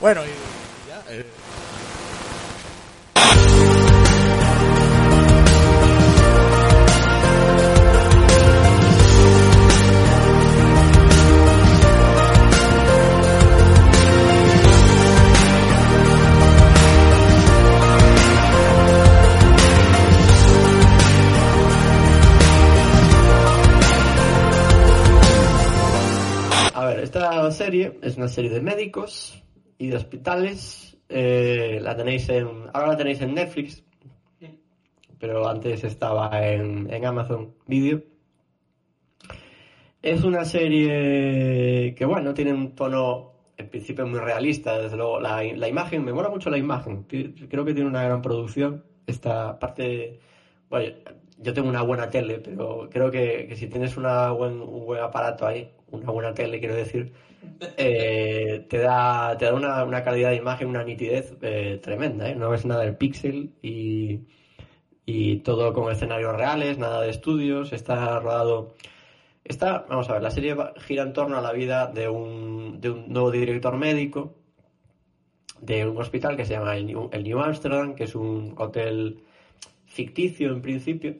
Bueno, y ya. eh, esta serie es una serie de médicos y de hospitales. Eh, la tenéis en, ahora la tenéis en Netflix, pero antes estaba en, en Amazon Video. Es una serie que, bueno, tiene un tono en principio muy realista. Desde luego, la, la imagen, me mola mucho la imagen. Creo que tiene una gran producción. Esta parte, bueno, yo tengo una buena tele, pero creo que, que si tienes una buen, un buen aparato ahí, una buena tele, quiero decir, eh, te da, te da una, una calidad de imagen, una nitidez eh, tremenda, ¿eh? No ves nada del píxel y, y todo con escenarios reales, nada de estudios, está rodado... Está, vamos a ver, la serie gira en torno a la vida de un, de un nuevo director médico de un hospital que se llama el New, el New Amsterdam, que es un hotel ficticio en principio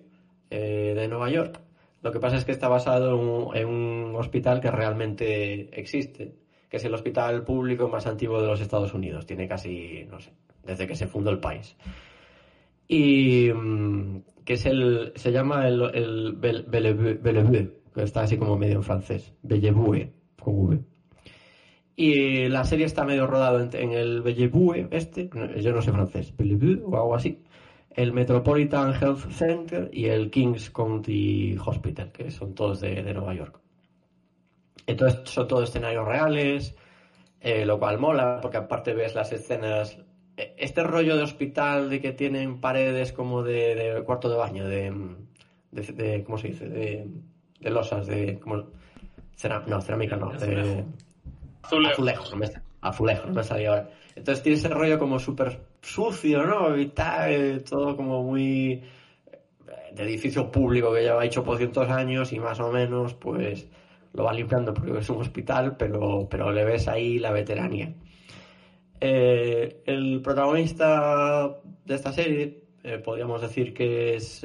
eh, de Nueva York. Lo que pasa es que está basado en un, hospital que realmente existe, que es el hospital público más antiguo de los Estados Unidos. Tiene casi, no sé, desde que se fundó el país. Y mm, que es el, se llama el, el Belle- Bellevue, que está así como medio en francés, Bellevue, con V. Y la serie está medio rodada en, en el Bellevue este, yo no sé francés, Bellevue o algo así, el Metropolitan Health Center y el Kings County Hospital, que son todos de, de Nueva York. Entonces son todos escenarios reales, eh, lo cual mola, porque aparte ves las escenas. eh, Este rollo de hospital de que tienen paredes como de, de cuarto de baño, de, de, de- ¿cómo se dice? De, de losas, de como cera- no, cerámica no, de Azulejo. azulejo, no me, azulejo, no me salía ahora. Entonces tiene ese rollo como súper sucio, ¿no? Y tal, eh, todo como muy eh, de edificio público que lleva hecho por cientos años y más o menos, pues lo va limpiando porque es un hospital, pero, pero le ves ahí la veteranía. Eh, el protagonista de esta serie, podríamos decir que es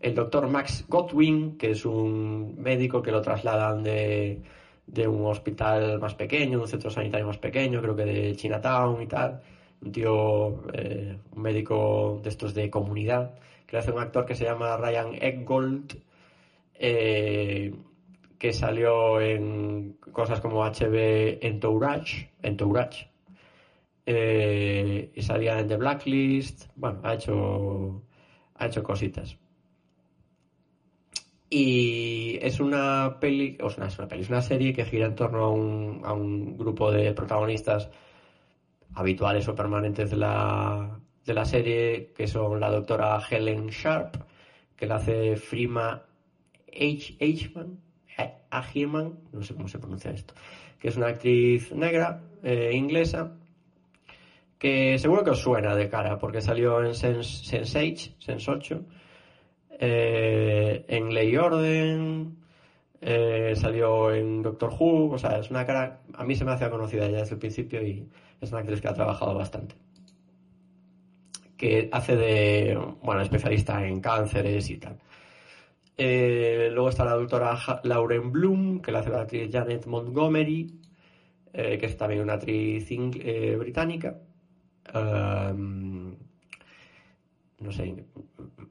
el doctor Max Godwin, que es un médico que lo trasladan de, de un hospital más pequeño, un centro sanitario más pequeño, creo que de Chinatown y tal. Un tío, eh, un médico de estos de comunidad, que le hace un actor que se llama Ryan Eggold, eh, que salió en cosas como HB Entourage, Entourage eh, y salía en The Blacklist, bueno, ha hecho, ha hecho cositas. Y es una peli, o sea, es una peli, es una serie que gira en torno a un, a un grupo de protagonistas habituales o permanentes de la, de la serie, que son la doctora Helen Sharp, que la hace Frima H. H-man, no sé cómo se pronuncia esto, que es una actriz negra, eh, inglesa, que seguro que os suena de cara, porque salió en Sense, Sense8, Sense 8, eh, en Ley y Orden, eh, salió en Doctor Who, o sea, es una cara, a mí se me hace conocida ya desde el principio y es una actriz que ha trabajado bastante. Que hace de, bueno, especialista en cánceres y tal. Eh, luego está la doctora Lauren Bloom, que la hace la actriz Janet Montgomery, que es también una actriz británica. No sé,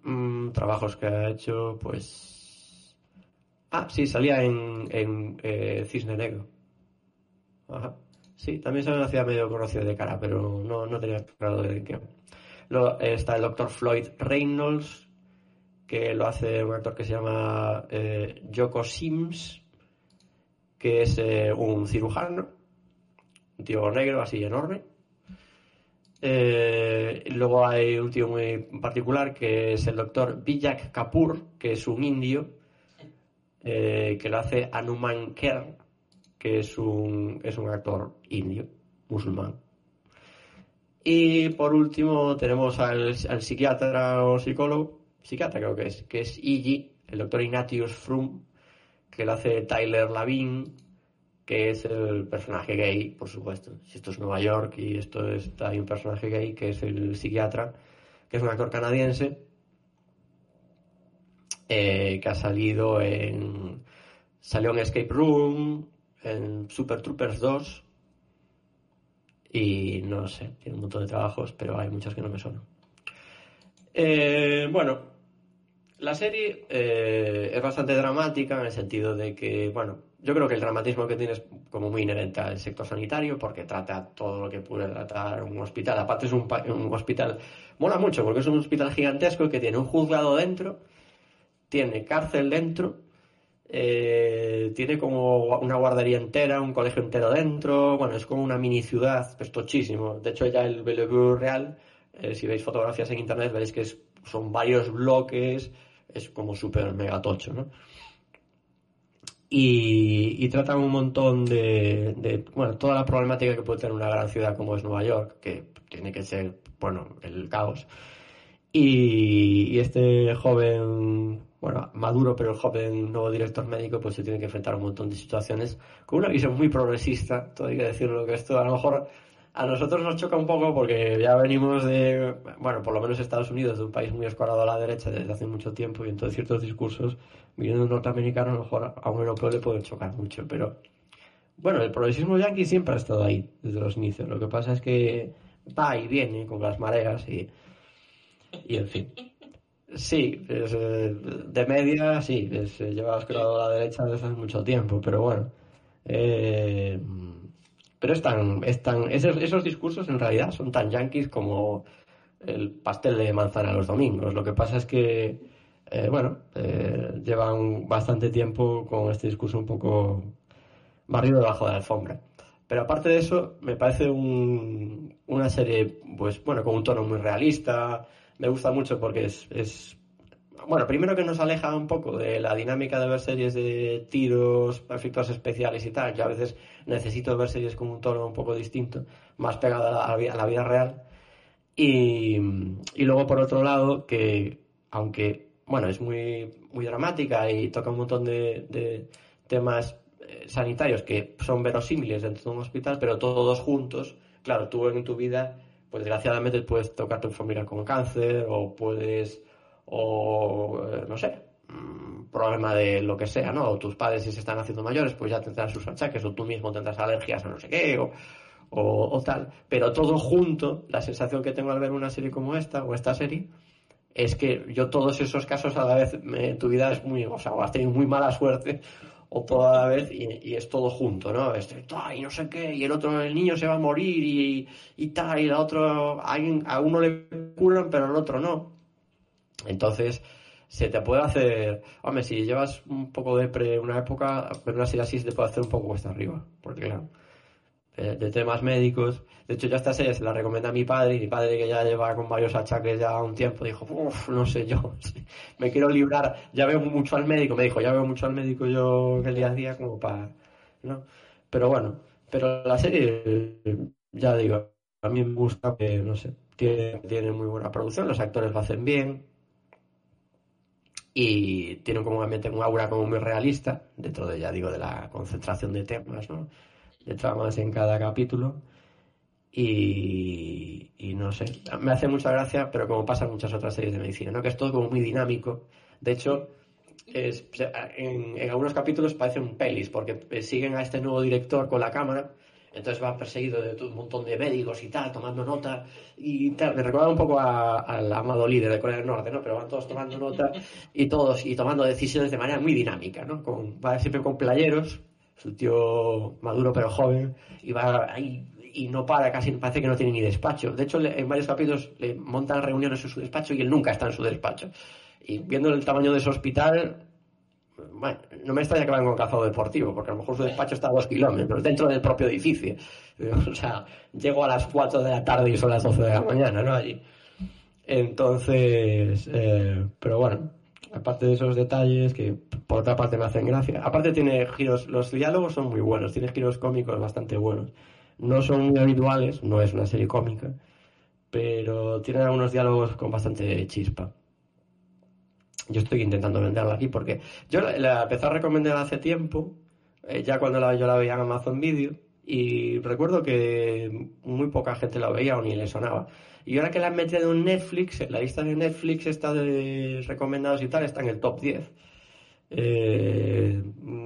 mm, trabajos que ha hecho, pues... Ah, sí, salía en, en eh, Cisne Negro. Ajá. Sí, también se me hacía medio conocido de cara, pero no, no tenía claro de qué. Luego eh, está el doctor Floyd Reynolds, que lo hace un actor que se llama eh, Joko Sims, que es eh, un cirujano, un tío negro así enorme. Eh, luego hay un tío muy particular que es el doctor Vijay Kapoor, que es un indio, eh, que lo hace Anuman Kher, que es un, es un actor indio, musulmán. Y por último tenemos al, al psiquiatra o psicólogo, psiquiatra creo que es, que es Iggy, el doctor Ignatius Frum, que lo hace Tyler Lavin, que es el personaje gay, por supuesto. Si esto es Nueva York y esto está hay un personaje gay que es el psiquiatra, que es un actor canadiense eh, que ha salido en salió en Escape Room, en Super Troopers 2 y no sé, tiene un montón de trabajos, pero hay muchos que no me suenan. Eh, bueno, la serie eh, es bastante dramática en el sentido de que, bueno, yo creo que el dramatismo que tiene es como muy inherente al sector sanitario porque trata todo lo que puede tratar un hospital. Aparte es un, un hospital, mola mucho porque es un hospital gigantesco que tiene un juzgado dentro, tiene cárcel dentro eh, tiene como una guardería entera, un colegio entero dentro. Bueno, es como una mini ciudad, es tochísimo. De hecho, ya el Bellevue Real, eh, si veis fotografías en internet, veréis que son varios bloques, es como súper mega tocho, ¿no? Y, y tratan un montón de, de, bueno, toda la problemática que puede tener una gran ciudad como es Nueva York, que tiene que ser, bueno, el caos. Y, y este joven bueno, maduro, pero el joven nuevo director médico, pues se tiene que enfrentar a un montón de situaciones con una visión muy progresista, todo hay que decirlo, que esto a lo mejor a nosotros nos choca un poco porque ya venimos de, bueno, por lo menos Estados Unidos, de un país muy escorado a la derecha desde hace mucho tiempo y entonces ciertos discursos, viniendo de norteamericano, a lo mejor a un europeo le pueden chocar mucho, pero bueno, el progresismo yanqui siempre ha estado ahí desde los inicios, lo que pasa es que va y viene con las mareas y, y en fin. Sí, eh, de media sí, es, eh, lleva oscurado a la derecha desde hace mucho tiempo, pero bueno. Eh, pero es tan, esos, esos, discursos en realidad son tan yanquis como el pastel de manzana los domingos. Lo que pasa es que, bueno, llevan bastante tiempo con este discurso un poco barrido debajo de la alfombra. Pero aparte de eso, me parece una serie, pues bueno, con un tono muy realista, me gusta mucho porque es, bueno, primero que nos aleja un poco de la dinámica de ver series de tiros, efectos especiales y tal, que a veces necesito ver series con un tono un poco distinto, más pegado a la, a la vida real. Y, y, luego, por otro lado, que aunque, bueno, es muy, muy dramática y toca un montón de, de temas eh, sanitarios que son verosímiles dentro de un hospital, pero todos juntos, claro, tú en tu vida pues desgraciadamente puedes tocar tu familia con cáncer o puedes, o eh, no sé, mm, problema de lo que sea, ¿no? O tus padres si se están haciendo mayores, pues ya tendrán sus achaques, o tú mismo tendrás alergias o no sé qué, o, o, tal. Pero todo junto, la sensación que tengo al ver una serie como esta, o esta serie, es que yo todos esos casos a la vez, tu vida es muy, o sea, has tenido muy mala suerte, o toda la vez y, es todo junto, ¿no? Este, y no sé qué, y el otro, el niño se va a morir y, y tal, y el otro, a uno le curan, pero al otro no. Entonces, se te puede hacer, hombre, si llevas un poco de pre una época, una se te puede hacer un poco cuesta arriba, porque claro, de, temas médicos. De hecho, ya esta serie se la recomienda a mi padre y mi padre que ya lleva con varios achaques ya un tiempo dijo, uff, no sé yo, me quiero librar, ya veo mucho al médico, me dijo, ya veo mucho al médico yo el día a día como para, ¿no? Pero bueno, pero la serie, ya digo, a mí me gusta que, no sé, tiene, tiene muy buena producción, los actores lo hacen bien y tiene como ambiente, un aura como muy realista, dentro de, ya digo, de la concentración de temas, ¿no? de tramas en cada capítulo. Y, no sé, me hace mucha gracia, pero como pasa en muchas otras series de medicina, ¿no? que es todo como muy dinámico. De hecho, es, en, algunos capítulos parecen pelis, porque siguen a este nuevo director con la cámara, entonces va perseguido de un montón de médicos y tal, tomando nota y tal. Me recuerda un poco al amado líder de Corea del Norte, ¿no? Pero van todos tomando nota y todos y tomando decisiones de manera muy dinámica, ¿no? Con, va siempre con playeros es un tío maduro pero joven y va ahí y no para, casi parece que no tiene ni despacho. De hecho, en varios capítulos le montan reuniones en su despacho y él nunca está en su despacho. Y viendo el tamaño de su hospital, bueno, no me extraña que vayan con calzado deportivo, porque a lo mejor su despacho está a dos kilómetros, dentro del propio edificio. O sea, llego a las 4 de la tarde y son las 12 de la mañana, ¿no? Allí. Entonces, eh, pero bueno, aparte de esos detalles que por otra parte me hacen gracia. Aparte tiene giros, los diálogos son muy buenos, tiene giros cómicos bastante buenos. No son muy habituales, no es una serie cómica, pero tiene algunos diálogos con bastante chispa. Yo estoy intentando venderla aquí porque yo la, empecé a recomendar hace tiempo, eh, ya cuando la, yo la veía en Amazon Video y recuerdo que muy poca gente la veía o ni le sonaba. Y ahora que la han metido en Netflix, en la lista de Netflix está de recomendados y tal, está en el top 10. Eh,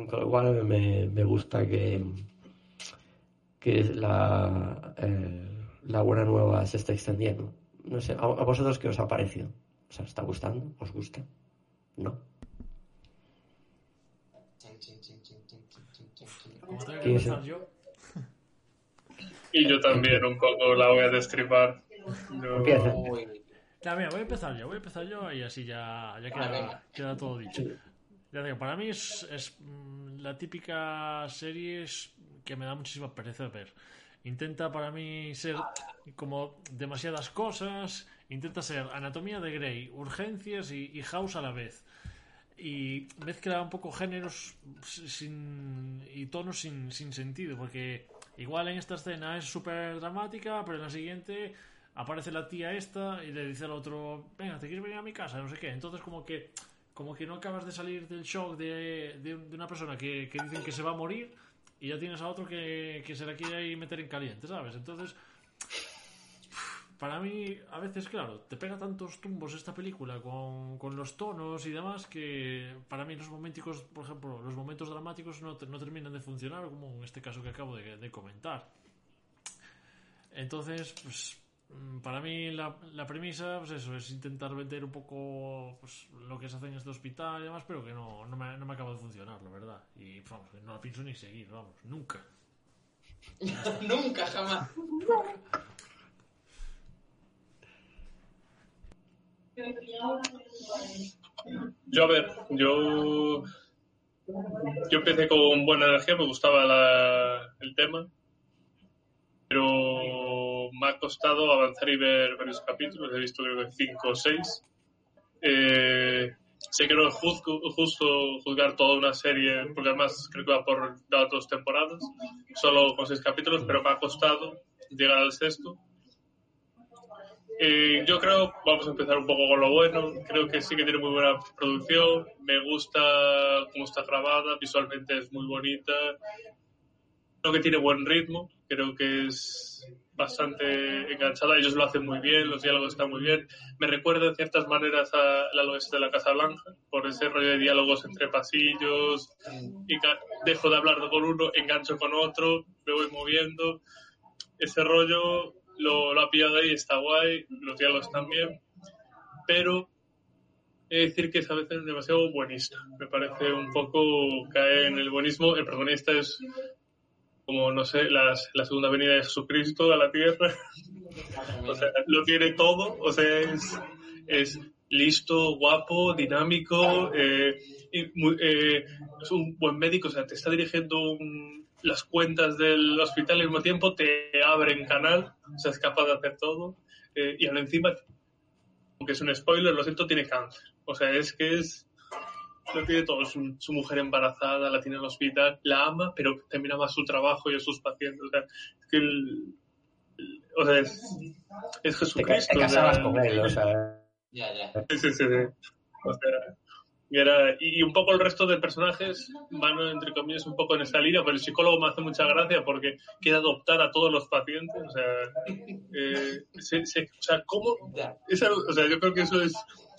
con lo cual me, me gusta que, que la, eh, la buena nueva se está extendiendo. No sé, ¿a, a vosotros qué os ha parecido? ¿Os está gustando? ¿Os gusta? ¿No? Como tengo que ¿Quién es empezar el- yo, Y yo también un poco la voy a destripar. Yo- Ya, mira, voy a empezar yo, voy a empezar yo y así ya, ya queda, queda todo dicho. Ya digo, para mí es, es, mm, la típica serie es que me da muchísima pereza ver. Intenta para mí ser como demasiadas cosas, intenta ser anatomía de Grey, urgencias y, y House a la vez. Y mezcla un poco géneros sin, y tonos sin, sin sentido, porque igual en esta escena es súper dramática, pero en la siguiente aparece la tía esta y le dice al otro, venga, ¿te quieres venir a mi casa? No sé qué. Entonces como que como que no acabas de salir del shock de, de, de una persona que, que dicen que se va a morir y ya tienes a otro que, que se la quiere ahí meter en caliente, ¿sabes? Entonces, para mí, a veces, claro, te pega tantos tumbos esta película con, con los tonos y demás que para mí los momentos, por ejemplo, los momentos dramáticos no, te- no terminan de funcionar, como en este caso que acabo de, de comentar. Entonces, pues mm, para mí la, la premisa, pues eso, es intentar vender un poco pues, lo que se hace en este hospital y demás, pero que no, no, me, no me acaba de funcionar, la verdad. Y vamos, no la pienso ni seguir, vamos, nunca. Nunca, jamás. Yo, a ver, yo. Yo empecé con buena energía, me gustaba la- el tema, pero me ha costado avanzar y ver varios capítulos, he visto creo que cinco o seis. Eh, sé que no es justo juzgar toda una serie, porque además creo que va por datos temporadas, solo con seis capítulos, pero me ha costado llegar al sexto. Eh, yo creo, vamos a empezar un poco con lo bueno, creo que sí que tiene muy buena producción, me gusta cómo está grabada, visualmente es muy bonita, creo que tiene buen ritmo, creo que es bastante enganchada, ellos lo hacen muy bien, los diálogos están muy bien, me recuerda en ciertas maneras a- al oeste de la Casa Blanca, por ese rollo de diálogos entre pasillos, y dejo de hablar con uno, engancho con otro, me voy moviendo, ese rollo lo, lo ha pillado ahí, está guay, los diálogos también, pero he de decir que es a veces demasiado buenista. Me parece un poco caer en el buenismo. El protagonista es como, no sé, las- la segunda venida de Jesucristo a la tierra. O sea, lo tiene todo. O sea, es, es listo, guapo, dinámico, eh, y muy- eh, es un buen médico. O sea, te está dirigiendo un- las cuentas del hospital al mismo tiempo te abre en canal. O sea, es capaz de hacer todo. Eh, y aún encima, aunque es un spoiler, lo siento, tiene cáncer. O sea, es que es lo tiene todo. Su, su mujer embarazada, la tiene en el hospital, la ama, pero termina más su trabajo y a sus pacientes. O sea, es que el- el- o sea, es, es Te, Jesucristo. ca- te casabas o sea, con él, o sea. Ya, ya. Sí, sí. sí. O sea, y, era, y, un poco el resto de personajes van, entre comillas, un poco en esa línea, pero el psicólogo me hace mucha gracia porque quiere adoptar a todos los pacientes. O sea, eh, se- se- o sea ¿cómo? Esa- o sea, yo creo que eso es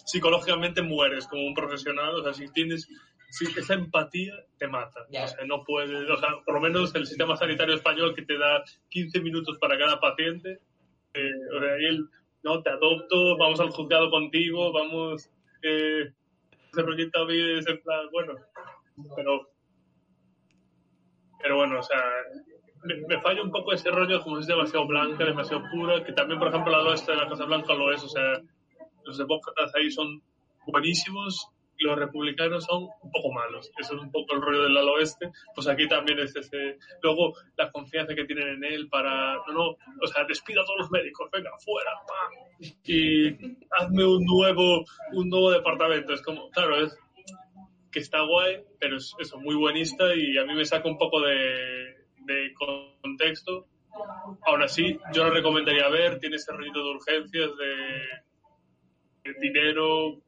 psicológicamente mueres como un profesional. O sea, si tienes si esa empatía, te mata. O sea, no puedes, o sea, por lo menos el sistema sanitario español que te da 15 minutos para cada paciente, eh, o sea, él, no, te adopto, vamos al juzgado contigo, vamos, eh, ese rollito es en plan, bueno, pero, pero bueno, o sea, me, me falla un poco ese rollo como es demasiado blanca, demasiado pura, que también, por ejemplo, la de la Casa Blanca lo es, o sea, los demócratas ahí son buenísimos los republicanos son un poco malos. Eso es un poco el rollo del ala oeste. Pues aquí también es ese. Luego, la confianza que tienen en él para. No, no, o sea, despida a todos los médicos, venga, fuera, ¡pam! Y hazme un nuevo, un nuevo departamento. Es como, claro, es que está guay, pero es eso, muy buenista y a mí me saca un poco de, de contexto. Aún así, yo lo recomendaría ver, tiene ese ruido de urgencias, de, de dinero,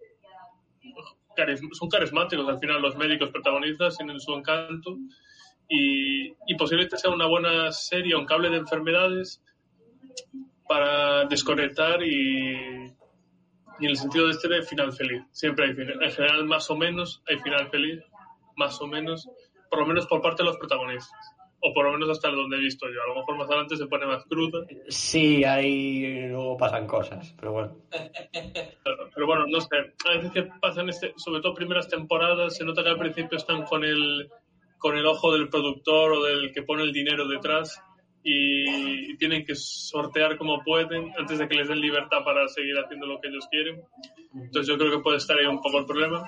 son carismáticos al final los médicos protagonistas, tienen su encanto y, y posiblemente sea una buena serie, un cable de enfermedades para desconectar y, y en el sentido de este de final feliz. Siempre hay final, en general más o menos hay final feliz, más o menos, por lo menos por parte de los protagonistas. O por lo menos hasta donde he visto yo. A lo mejor más adelante se pone más cruda. Sí, ahí luego pasan cosas, pero bueno. Claro, Pero bueno, no sé. A veces que pasan, este, sobre todo primeras temporadas, se nota que al principio están con el, con el ojo del productor o del que pone el dinero detrás y tienen que sortear como pueden antes de que les den libertad para seguir haciendo lo que ellos quieren. Entonces yo creo que puede estar ahí un poco el problema.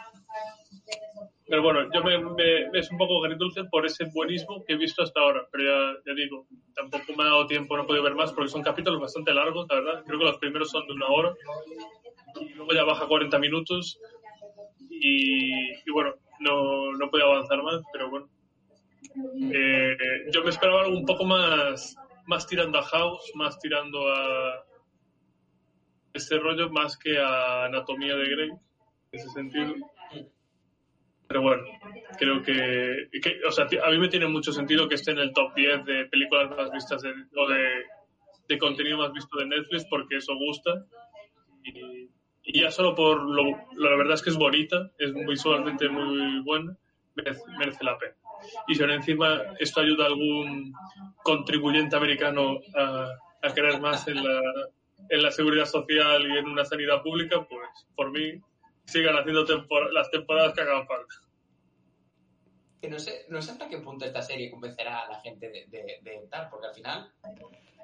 Pero bueno, yo me, me- es un poco agridulce por ese buenismo que he visto hasta ahora. Pero ya, ya digo, tampoco me ha dado tiempo, no he podido ver más porque son capítulos bastante largos, la verdad. Creo que los primeros son de una hora y luego ya baja 40 minutos y, y bueno, no, no puedo avanzar más, pero bueno. Eh, yo me esperaba algo un poco más, más tirando a House, más tirando a este rollo, más que a Anatomía de Grey, en ese sentido. Pero bueno, creo que, o sea, a mí me tiene mucho sentido que esté en el top 10 de películas más vistas de- o de, de contenido más visto de Netflix porque eso gusta. Y, ya solo por lo, la verdad es que es bonita, es visualmente muy buena, merece, merece la pena. Y si ahora encima esto ayuda a algún contribuyente americano a, a creer más en la, en la seguridad social y en una sanidad pública, pues por mí sigan haciendo tempor- las temporadas que hagan falta. Que no sé, no sé hasta qué punto esta serie convencerá a la gente de, de, de tal, porque al final,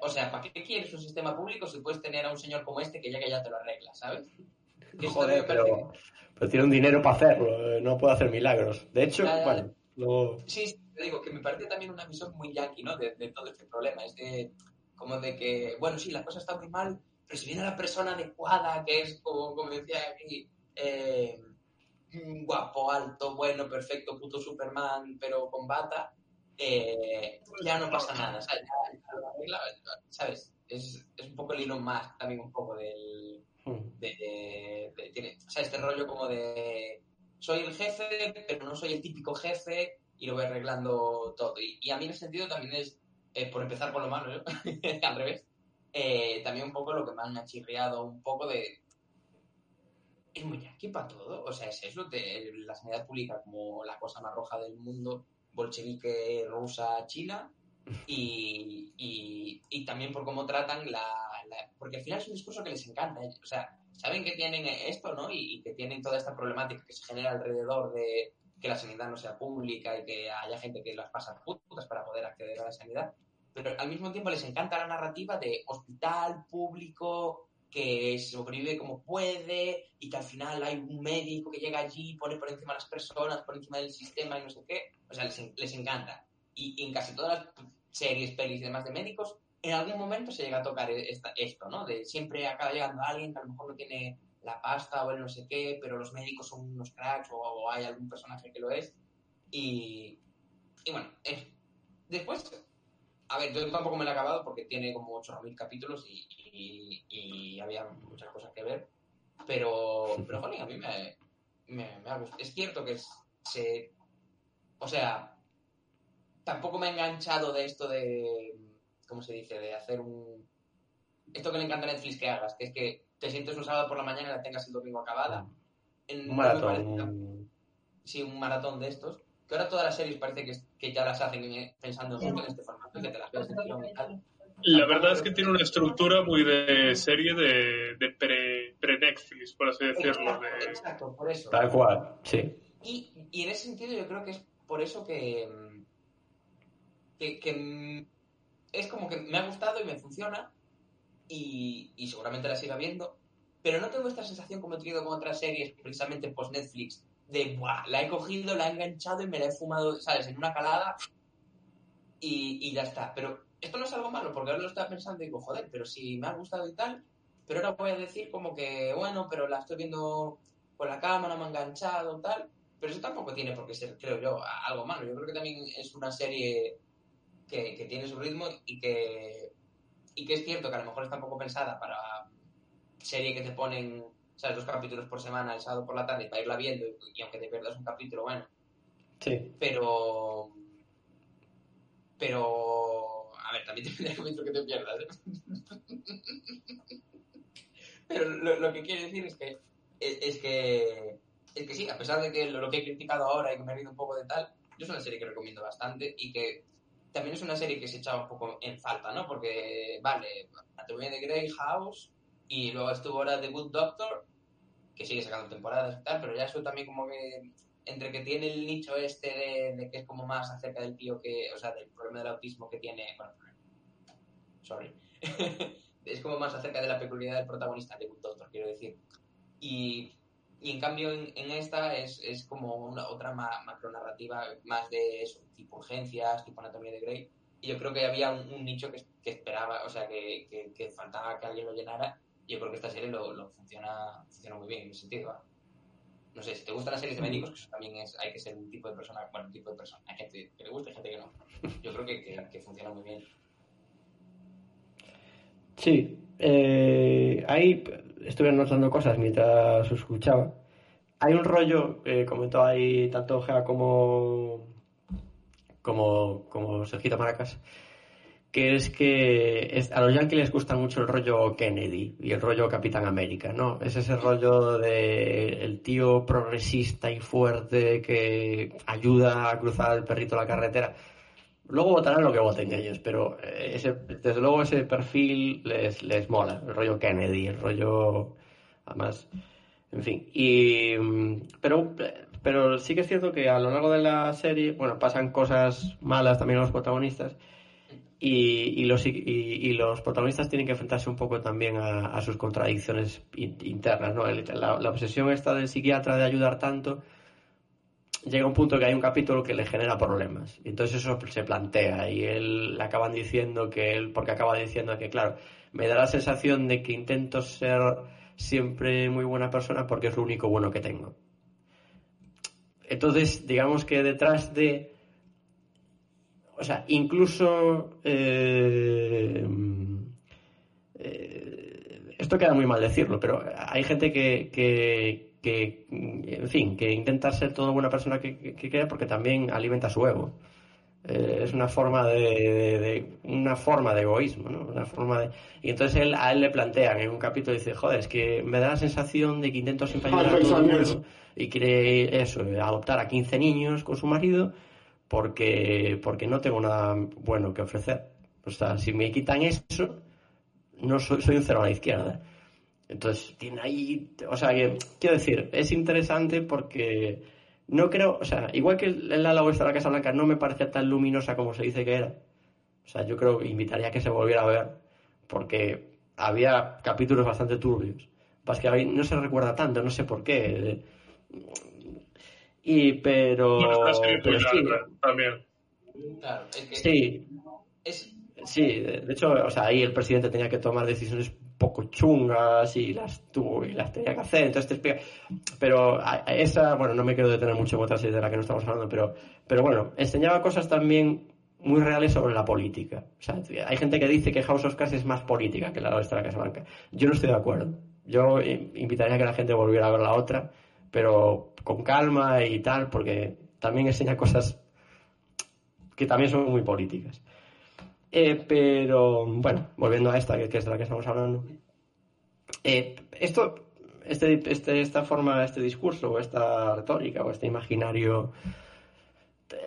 o sea, ¿para qué quieres un sistema público si puedes tener a un señor como este que ya que ya te lo arregla, ¿sabes? Joder, pero, pero tiene un dinero para hacerlo, eh, no puede hacer milagros. De hecho, bueno, luego... Sí, sí, te digo que me parece también una visión muy yankee, ¿no? De, de todo este problema. Es de, como de que, bueno, sí, la cosa está muy mal, pero si viene la persona adecuada, que es, como, como decía aquí, eh, guapo, alto, bueno, perfecto, puto Superman, pero con bata, eh, ya no pasa nada, ¿sabes? Es, es un poco el Elon Musk también un poco del, mm, de, de- de- tiene, o sea, este rollo como de soy el jefe, pero no soy el típico jefe y lo voy arreglando todo. Y, y a mí en ese sentido también es, eh, por empezar por lo malo, ¿no? al revés, eh, también un poco lo que más me ha chirriado, un poco de... Es muy aquí para todo, o sea, es eso, de la sanidad pública como la cosa más roja del mundo, bolchevique, rusa, china, y, y, y también por cómo tratan la, la- Porque al final es un discurso que les encanta. ¿eh? O sea, saben que tienen esto, ¿no? Y, y que tienen toda esta problemática que se genera alrededor de que la sanidad no sea pública y que haya gente que las pasa putas para poder acceder a la sanidad. Pero al mismo tiempo les encanta la narrativa de hospital público que sobrevive como puede y que al final hay un médico que llega allí, pone por encima a las personas, por encima del sistema y no sé qué. O sea, les, les encanta. Y, y en casi todas las series, pelis y demás de médicos, en algún momento se llega a tocar esta- esto, ¿no? De siempre acaba llegando alguien que a lo mejor no tiene la pasta o el no sé qué, pero los médicos son unos cracks o, o hay algún personaje que lo es. Y, y bueno, eso. Después, a ver, yo tampoco me lo he acabado porque tiene como 8.000 capítulos y, y- y había muchas cosas que ver. Pero, pero jolín, a mí me, me, me ha gustado. Es cierto que es- se... O sea, tampoco me ha enganchado de esto de... ¿Cómo se dice? De hacer un... Esto que le encanta a Netflix que hagas, que es que te sientes un sábado por la mañana y la tengas el domingo acabada. En- Un maratón. sí, un maratón de estos. Que ahora todas las series parece que, que ya las hacen en- pensando justo en este formato, que te las tal. La verdad es que tiene una estructura muy de serie de, de pre- pre-Netflix, por así decirlo. Exacto, De, exacto, por eso. Tal cual, sí. Y, y en ese sentido yo creo que es por eso que, mm, que, que, mm, es como que me ha gustado y me funciona y, y seguramente la siga viendo, pero no tengo esta sensación como he tenido con otras series precisamente post-Netflix de, Buah, la he cogido, la he enganchado y me la he fumado, ¿sabes? En una calada y, y ya está. Pero esto no es algo malo porque ahora lo estaba pensando y digo, joder, pero si me ha gustado y tal, pero ahora voy a decir como que, bueno, pero la estoy viendo con la cámara, me ha enganchado, tal. Pero eso tampoco tiene por qué ser, creo yo, algo malo. Yo creo que también es una serie que, que tiene su ritmo y que, y que es cierto que a lo mejor está un poco pensada para serie que te ponen, ¿sabes? Dos capítulos por semana el sábado por la tarde para irla viendo y, y aunque te pierdas un capítulo, bueno. Sí. Pero, pero, a ver, también te mucho que te pierdas. ¿eh? pero lo, lo, que quiere decir es que, es, que, es que sí, a pesar de que lo, que he criticado ahora y que me he reído un poco de tal, yo es una serie que recomiendo bastante y que también es una serie que se echaba un poco en falta, ¿no? Porque, vale, Anatomía de Grey, House, y luego estuvo ahora The Good Doctor, que sigue sacando temporadas y tal, pero ya eso también como que entre que tiene el nicho este de, que es como más acerca del tío que, o sea, del problema del autismo que tiene, bueno, sorry, es como más acerca de la peculiaridad del protagonista de Good Doctor, quiero decir. Y, y en cambio en, esta es, es, como una otra ma, macronarrativa más de eso, tipo urgencias, tipo anatomía de Grey. Y yo creo que había un, nicho que, que, esperaba, o sea, que, que, que faltaba que alguien lo llenara yo creo que esta serie lo, lo funciona, funciona muy bien en ese sentido. No sé, si te gustan las series de médicos, que eso también es, hay que ser un tipo de persona, bueno, un tipo de persona, hay gente que le gusta y gente que no. Yo creo que, que, que funciona muy bien. Sí, eh, ahí estuve notando cosas mientras os escuchaba. Hay un rollo, eh, comentó ahí tanto Gea como, como, como Sergito Maracas, que es que a los yankees les gusta mucho el rollo Kennedy y el rollo Capitán América, ¿no? Es ese rollo de el tío progresista y fuerte que ayuda a cruzar el perrito la carretera. Luego votarán lo que voten ellos, pero eh, ese, desde luego ese perfil les, les mola, el rollo Kennedy, el rollo... Además, en fin. Y, pero, pero sí que es cierto que a lo largo de la serie, bueno, pasan cosas malas también a los protagonistas y, los, y, los protagonistas tienen que enfrentarse un poco también a, sus contradicciones internas, ¿no? La, obsesión esta del psiquiatra de ayudar tanto llega a un punto que hay un capítulo que le genera problemas. Y entonces eso se plantea y él le acaban diciendo que él, porque acaba diciendo que, claro, me da la sensación de que intento ser siempre muy buena persona porque es lo único bueno que tengo. Entonces, digamos que detrás de o sea, incluso eh, eh, esto queda muy mal decirlo, pero hay gente que, que, en fin, que intenta ser toda buena persona que, que, porque también alimenta su ego. Eh, es una forma de, una forma de egoísmo, ¿no? Una forma de... Y entonces él, a él le plantean en un capítulo, dice, joder, es que me da la sensación de que intento siempre ayudar a todo el mundo y quiere eso, adoptar a 15 niños con su marido porque, porque no tengo nada bueno que ofrecer. O sea, si me quitan eso, no soy, soy un cero a la izquierda. Entonces, tiene ahí, o sea, que, quiero decir, es interesante porque no creo, o sea, igual que el ala oeste de la Casa Blanca no me parece tan luminosa como se dice que era. O sea, yo creo que invitaría a que se volviera a ver porque había capítulos bastante turbios. Pues que no se recuerda tanto, no sé por qué. Y pero. pero sí. también. Claro, es que sí. Es... Sí, de hecho, o sea, ahí el presidente tenía que tomar decisiones poco chungas y las tuvo y las tenía que hacer. Entonces te explica. Pero a, esa, bueno, no me quiero detener mucho en otra serie de la que no estamos hablando, pero, pero bueno, enseñaba cosas también muy reales sobre la política. O sea, hay gente que dice que House of Cards es más política que la otra de la Casa Blanca. Yo no estoy de acuerdo. Yo invitaría a que la gente volviera a ver la otra pero con calma y tal, porque también enseña cosas que también son muy políticas. Eh, pero bueno, volviendo a esta, que es de la que estamos hablando. Eh, esto, este, este, esta forma, este discurso, o esta retórica, o este imaginario,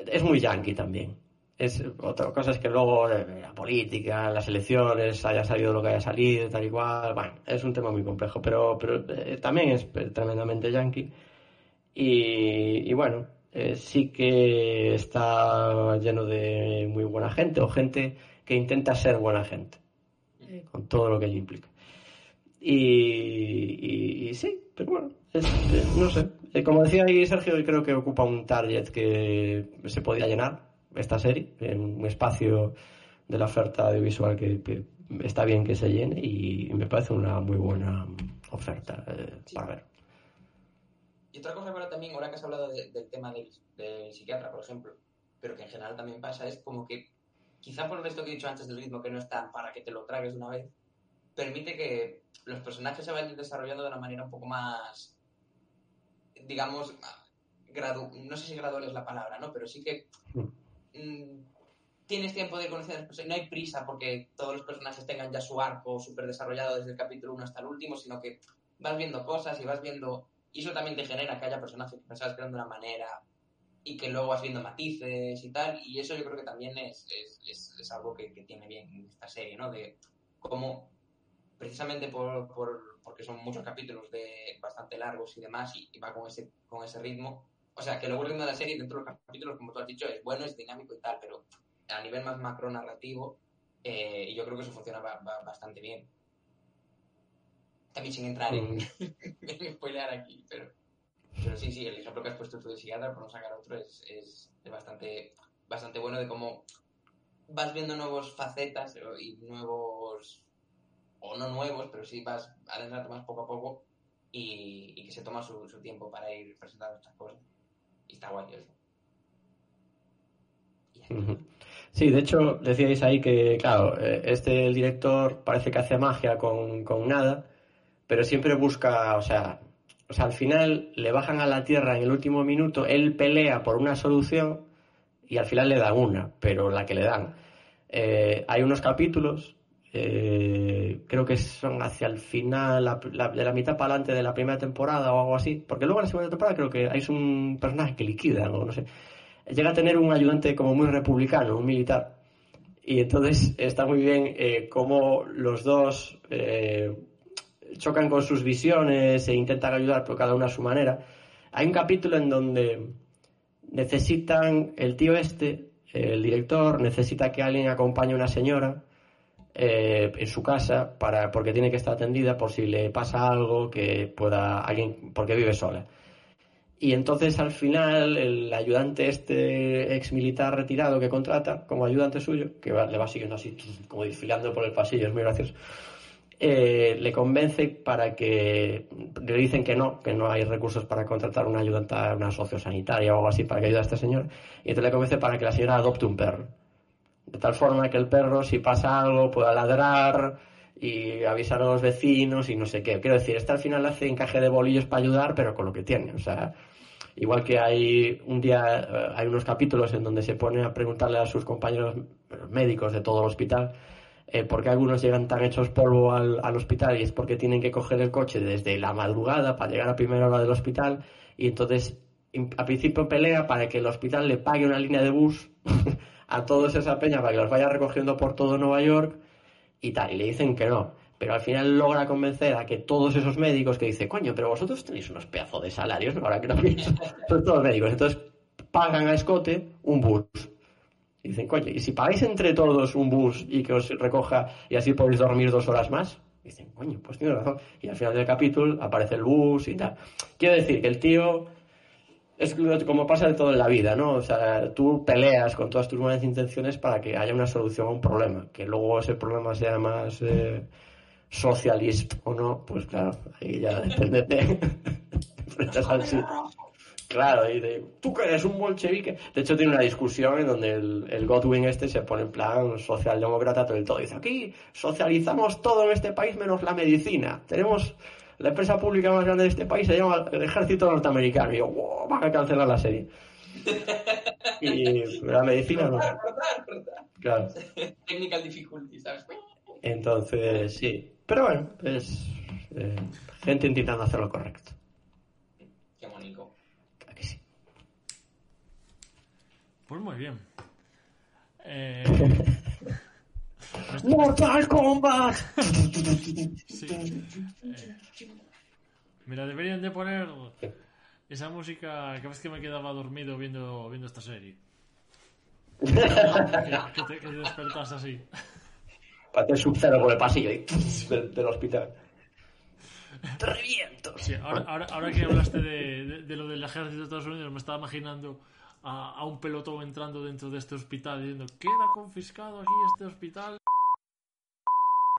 es muy yankee también. Es, otra cosa es que luego eh, la política, las elecciones, haya salido lo que haya salido, tal y cual. Bueno, es un tema muy complejo, pero, pero eh, también es tremendamente yankee. Y, y bueno, eh, sí que está lleno de muy buena gente o gente que intenta ser buena gente, con todo lo que ello implica. Y, y, sí, pero bueno, no sé. como decía ahí Sergio, creo que ocupa un target que se podía llenar esta serie, en un espacio de la oferta audiovisual que, está bien que se llene y me parece una muy buena oferta eh, para ver. Y otra cosa ahora también, ahora que has hablado del tema del, psiquiatra, por ejemplo, pero que en general también pasa, es como que quizá por esto que he dicho antes del ritmo que no es tan para que te lo tragues una vez, permite que los personajes se vayan desarrollando de una manera un poco más, digamos, gradu no sé si gradual es la palabra, ¿no? Pero sí que Mm, tienes tiempo de conocer a las personas, no hay prisa porque todos los personajes tengan ya su arco súper desarrollado desde el capítulo 1 hasta el último, sino que vas viendo cosas y vas viendo, y eso también te genera que haya personajes que pensabas que eran de una manera y que luego vas viendo matices y tal, y eso yo creo que también es, es, es, es algo que, que, tiene bien esta serie, ¿no? De cómo, precisamente por, por, porque son muchos capítulos de bastante largos y demás, y, y va con ese, con ese ritmo, o sea, que luego el ritmo de la serie dentro de los capítulos, como tú has dicho, es bueno, es dinámico y tal, pero a nivel más macro narrativo, eh, yo creo que eso funciona ba ba bastante bien. También sin entrar en, en spoiler aquí, pero, pero sí, sí, el ejemplo que has puesto tú de Seattle, por no sacar otro, es, es, es bastante, bastante bueno de cómo vas viendo nuevos facetas y nuevos, o no nuevos, pero sí vas adentrando más poco a poco y, y que se toma su, su, tiempo para ir presentando estas cosas. Y está guay eso. Sí, de hecho, decíais ahí que, claro, eh, este el director parece que hace magia con, con nada, pero siempre busca, o sea, o sea, al final le bajan a la tierra en el último minuto, él pelea por una solución y al final le dan una, pero la que le dan. Eh, hay unos capítulos, eh, creo que son hacia el final, la, la, de la mitad para adelante de la primera temporada o algo así, porque luego en la segunda temporada creo que hay un personaje que liquida, o no sé llega a tener un ayudante como muy republicano, un militar. Y entonces está muy bien eh, cómo los dos eh, chocan con sus visiones e intentan ayudar, pero cada uno a su manera. Hay un capítulo en donde necesitan, el tío este, el director, necesita que alguien acompañe a una señora eh, en su casa para, porque tiene que estar atendida por si le pasa algo que pueda alguien, porque vive sola. Y entonces al final el ayudante este ex militar retirado que contrata como ayudante suyo, que le va siguiendo así, como desfilando por el pasillo, es muy gracioso, eh, le convence para que, le dicen que no, que no hay recursos para contratar una ayudante, una sociosanitaria o algo así para que ayude a este señor, y entonces le convence para que la señora adopte un perro. De tal forma que el perro, si pasa algo, pueda ladrar y avisar a los vecinos y no sé qué. Quiero decir, este al final hace encaje de bolillos para ayudar, pero con lo que tiene. O sea, igual que hay un día, eh, hay unos capítulos en donde se pone a preguntarle a sus compañeros médicos de todo el hospital eh, por qué algunos llegan tan hechos polvo al, al, hospital y es porque tienen que coger el coche desde la madrugada para llegar a primera hora del hospital y entonces a principio pelea para que el hospital le pague una línea de bus a todos esa peña para que los vaya recogiendo por todo Nueva York y tal, y le dicen que no. Pero al final logra convencer a que todos esos médicos que dicen, coño, pero vosotros tenéis unos pedazos de salarios, ¿no? ahora que no pienso, son todos médicos. Entonces pagan a escote un bus. Y dicen, coño, ¿y si pagáis entre todos un bus y que os recoja y así podéis dormir dos horas más? Y dicen, coño, pues tiene razón. Y al final del capítulo aparece el bus y tal. Quiero decir que el tío es como pasa de todo en la vida, ¿no? O sea, tú peleas con todas tus buenas intenciones para que haya una solución a un problema, que luego ese problema sea más eh, socialist o no, pues claro, ahí ya depende de enfrentas al sí. Claro, y de, tú que eres un bolchevique. De hecho, tiene una discusión en donde el, el Godwin este se pone en plan socialdemócrata todo el todo. Dice, aquí socializamos todo en este país menos la medicina. Tenemos la empresa pública más grande de este país se llama el ejército norteamericano. Y yo, wow, van a cancelar la serie. Y la medicina no. Claro. Technical difficulty, ¿sabes? Entonces, sí. Pero bueno, es eh, gente intentando hacer lo correcto. Qué bonito. Claro que sí. Pues muy bien. Eh... ¡Mortal Kombat! Sí. Eh, mira, deberían de poner esa música cada vez que me quedaba dormido viendo, viendo esta serie. que, que, te, que te despertas así. Para hacer sub-cero por el pasillo y, del, del, hospital. ¡Te reviento! Sí, ahora, ahora, ahora que hablaste de, de, de, lo del ejército de Estados Unidos, me estaba imaginando a, a un pelotón entrando dentro de este hospital diciendo: Queda confiscado aquí este hospital.